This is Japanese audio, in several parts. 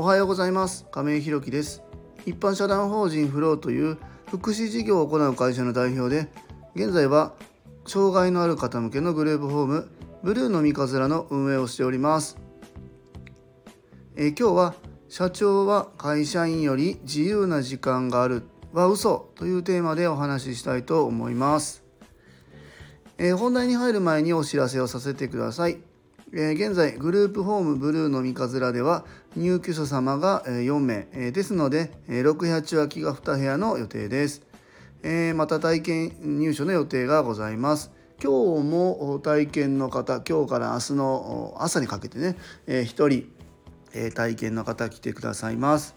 おはようございます。亀井弘樹です。一般社団法人フローという福祉事業を行う会社の代表で現在は障害のある方向けのグループホームブルーの三日面の運営をしております。え、今日は社長は会社員より自由な時間がある。は嘘というテーマでお話ししたいと思います、え、本題に入る前にお知らせをさせてください、え、現在グループホームブルーの三日面では入居者様が4名、え、ですので68空きが2部屋の予定です、えまた体験入所の予定がございます今日も体験の方今日から明日の朝にかけてね、えー、1人え体験の方来てくださいます。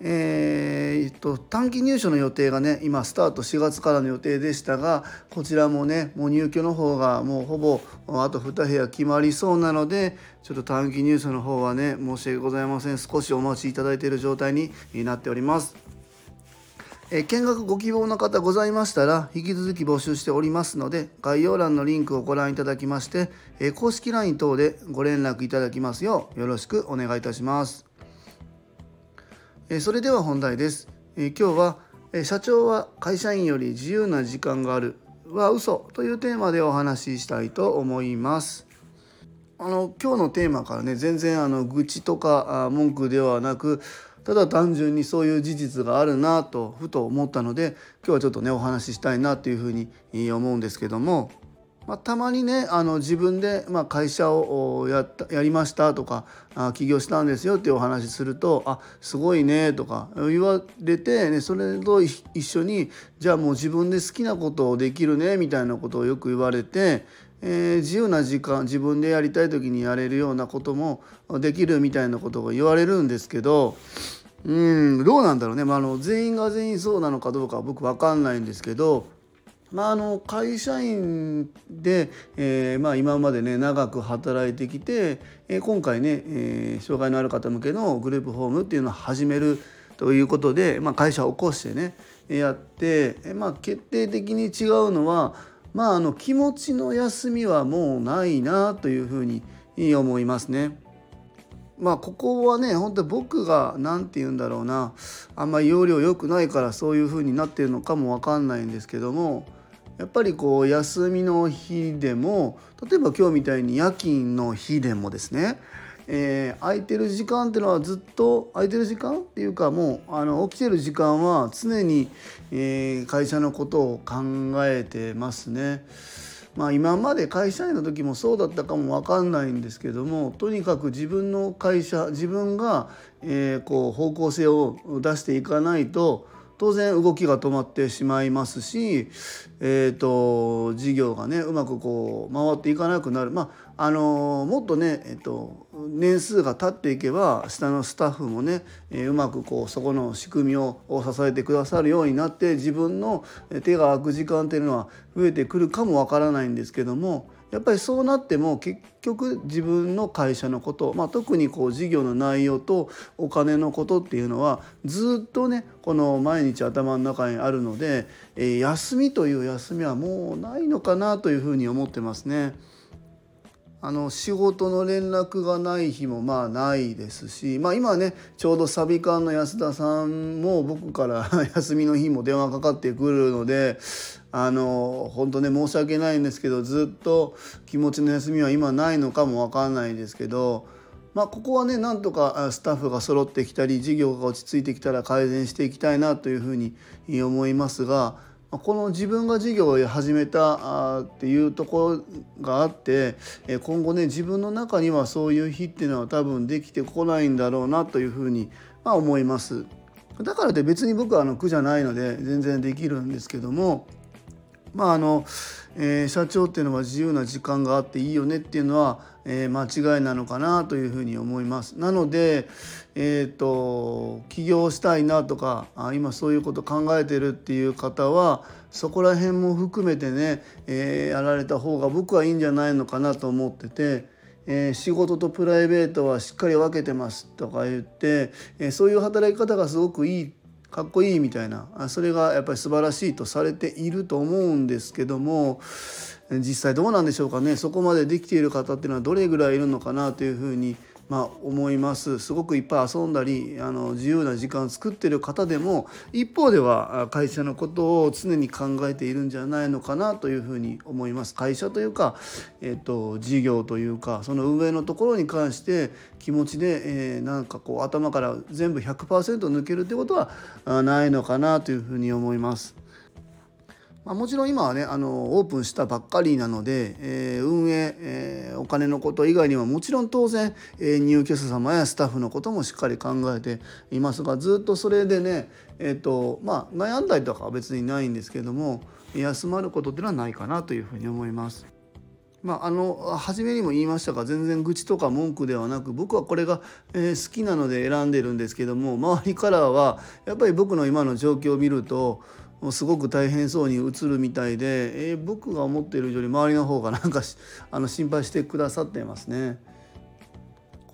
えー、っと短期入所の予定がね今スタート4月からの予定でしたがこちらもねもう入居の方がもうほぼあと2部屋決まりそうなのでちょっと短期入所の方はね申し訳ございません少しお待ちいただいている状態になっております。え見学ご希望の方ございましたら引き続き募集しておりますので概要欄のリンクをご覧いただきまして、え公式 LINE 等でご連絡いただきますようよろしくお願いいたします。えそれでは本題です。え今日は、え社長は会社員より自由な時間があるは嘘というテーマでお話ししたいと思います。あの今日のテーマからね全然あの愚痴とか文句ではなくただ単純にそういう事実があるなとふと思ったので今日はちょっとねお話ししたいなというふうに思うんですけども、まあ、たまにねあの自分で、まあ、会社をやったやりましたとかあ起業したんですよっていうお話すると「あすごいね」とか言われて、ね、それと一緒にじゃあもう自分で好きなことをできるねみたいなことをよく言われてえー、自由な時間自分でやりたい時にやれるようなこともできるみたいなことが言われるんですけどうんどうなんだろうね、まあ、あの全員が全員そうなのかどうかは僕分かんないんですけど、まあ、あの会社員で、えーまあ、今までね長く働いてきて、えー、今回ね、えー、障害のある方向けのグループホームっていうのを始めるということで、まあ、会社を起こしてねやって、えーまあ、決定的に違うのはまああの気持ちの休みはもうないなというふうに思いますね。まあここはね本当に僕が何て言うんだろうな。あんまり容量良くないからそういうふうになってるのかも分かんないんですけども。やっぱりこう休みの日でも例えば今日みたいに夜勤の日でもですね。えー、空いてる時間っていうのはずっと空いてる時間っていうかもうあの起きてる時間は常に、えー、会社のことを考えてますね。まあ、今まで会社員の時もそうだったかも分かんないんですけどもとにかく自分の会社自分が、えー、こう方向性を出していかないと当然動きが止まってしまいますし、えーと、事業がねうまくこう回っていかなくなる。まああのもっとね、えーと、年数が経っていけば下のスタッフもね、え、うまくこうそこの仕組みを支えてくださるようになって自分の手が空く時間っていうのは増えてくるかもわからないんですけどもやっぱりそうなっても結局自分の会社のこと、まあ、特にこう事業の内容とお金のことっていうのはずっとねこの毎日頭の中にあるので、えー、休みという休みはもうないのかなというふうに思ってますね。あの仕事の連絡がない日もまあないですし、まあ、今ねちょうどサビ館の安田さんも僕から 休みの日も電話かかってくるのであの本当ね申し訳ないんですけどずっと気持ちの休みは今ないのかも分かんないですけど。まあ、ここはねなんとかスタッフが揃ってきたり事業が落ち着いてきたら改善していきたいなというふうに思いますがこの自分が事業を始めたっていうところがあって今後ね自分の中にはそういう日っていうのは多分できてこないんだろうなというふうにま思います。だからって別に僕はあの苦じゃないので全然できるんですけどもまああの、えー、社長っていうのは自由な時間があっていいよねっていうのは、えー、間違いなのかなというふうに思います。なので、えーと、起業したいなとかあ今そういうこと考えてるっていう方はそこら辺も含めてね、えー、やられた方が僕はいいんじゃないのかなと思ってて。えー、仕事とプライベートはしっかり分けてますとか言って、えー、そういう働き方がすごくいいかっこいいみたいな。それがやっぱり素晴らしいとされていると思うんですけども実際どうなんでしょうかね。そこまでできている方っていうのはどれぐらいいるのかなというふうにままあ、思いますすごくいっぱい遊んだりあの自由な時間を作ってる方でも一方では会社のことを常に考えているんじゃないのかなというふうに思います会社というか、えーと、事業というかその運営のところに関して気持ちで、えー、なんかこう頭から全部100%抜けるってことはないのかなというふうに思います。まあ、もちろん今はねあのオープンしたばっかりなので、えー、運営、えー、お金のこと以外にはもちろん当然、えー、入居者様やスタッフのこともしっかり考えていますがずっとそれでね、えーとまあ、悩んだりとかは別にないんですけども休まることっていうのはないかなというふうに思います。まあ、あの初めにも言いましたが全然愚痴とか文句ではなく僕はこれが、えー、好きなので選んでるんですけども周りからはやっぱり僕の今の状況を見るとすごく大変そうに映るみたいで、えー、僕が思っているより周りの方がなんか あの心配してくださってますね。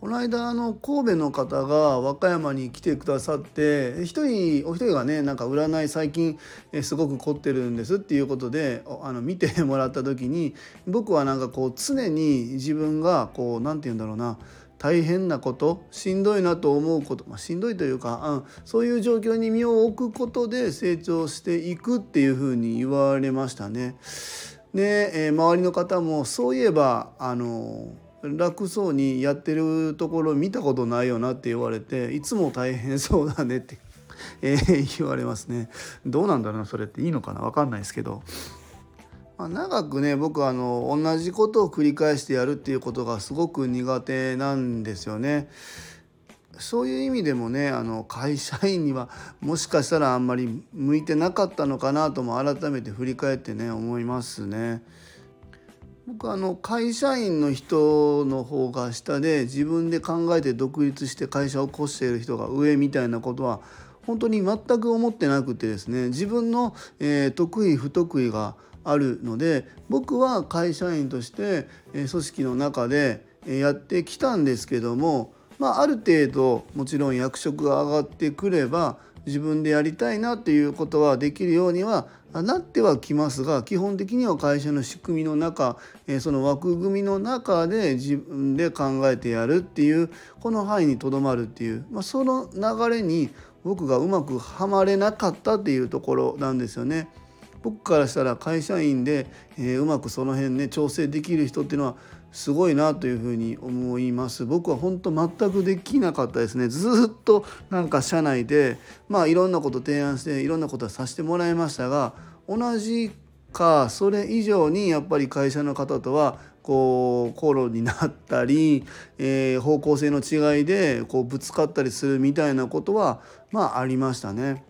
この間あの神戸の方が和歌山に来てくださって一人お一人がねなんか占い最近すごく凝ってるんですっていうことであの見てもらった時に僕はなんかこう常に自分がこう何て言うんだろうな大変なことしんどいなと思うこと、まあ、しんどいというか、うん、そういう状況に身を置くことで成長していくっていうふうに言われましたね。で、えー、周りの方もそういえばあの楽そうにやってるところ見たことないよなって言われていつも大変そうだねって、えー、言われますね。どうなんだろうなそれっていいのかな？分かんないですけど。まあ、長くね僕はあの同じことを繰り返してやるっていうことがすごく苦手なんですよね。そういう意味でもねあの会社員にはもしかしたらあんまり向いてなかったのかなとも改めて振り返ってね思いますね。僕あの会社員の人の方が下で自分で考えて独立して会社を起こしている人が上みたいなことは本当に全く思ってなくてですね自分の、えー、得意不得意があるので僕は会社員として組織の中でやってきたんですけども、まあ、ある程度もちろん役職が上がってくれば自分でやりたいなっていうことはできるようにはなってはきますが基本的には会社の仕組みの中その枠組みの中で自分で考えてやるっていうこの範囲にとどまるっていう、まあ、その流れに僕がうまくはまれなかったっていうところなんですよね。僕からしたら会社員で、えー、うまくその辺ね調整できる人っていうのはすごいなというふうに思います僕は本当全くできなかったですねずっとなんか社内でまあいろんなこと提案していろんなことはさせてもらいましたが同じかそれ以上にやっぱり会社の方とはこう口論になったり、えー、方向性の違いでこうぶつかったりするみたいなことはまあありましたね。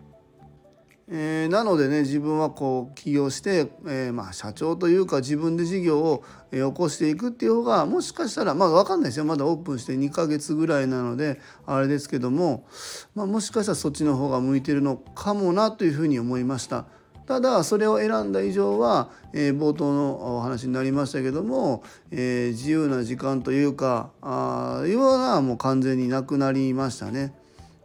えー、なのでね自分はこう起業して、えー、まあ、社長というか自分で事業を、え起こしていくっていう方がもしかしたらまあ分かんないですよまだオープンして2ヶ月ぐらいなのであれですけども、まあ、もしかしたらそっちの方が向いてるのかもなというふうに思いました。ただそれを選んだ以上は、えー、冒頭のお話になりましたけども、えー、自由な時間というかあいうのはもう完全になくなりましたね。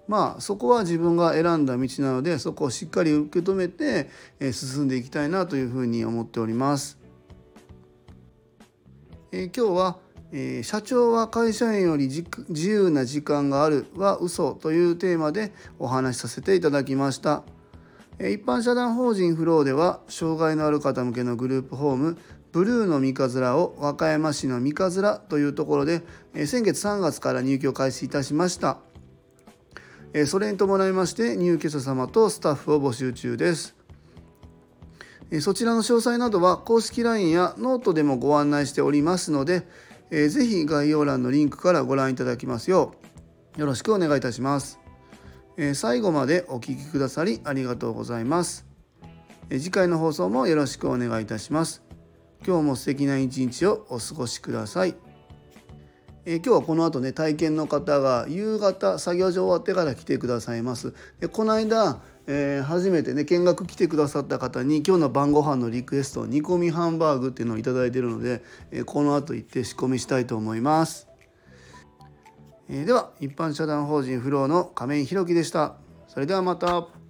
まあそこは自分が選んだ道なのでそこをしっかり受け止めて、え進んでいきたいなというふうに思っております。え今日は、え社長は会社員より自由な時間があるは嘘というテーマでお話しさせていただきました。一般社団法人フローでは障害のある方向けのグループホームブルーの三日面を和歌山市の三日面というところで先月3月から入居開始いたしました。それに伴いまして入居者様とスタッフを募集中です。そちらの詳細などは公式 LINE やノートでもご案内しておりますので、ぜひ概要欄のリンクからご覧いただきますようよろしくお願いいたします。最後までお聴きくださりありがとうございます。次回の放送もよろしくお願いいたします。今日も素敵な一日をお過ごしください。え今日はこの後ね体験の方が夕方作業場終わってから来てくださいます。でこの間、えー、初めてね見学来てくださった方に今日の晩ご飯のリクエスト煮込みハンバーグっていうのを頂いてるので、えー、この後行って仕込みしたいと思います。えー、では一般社団法人フローの亀井宏樹でした。それではまた。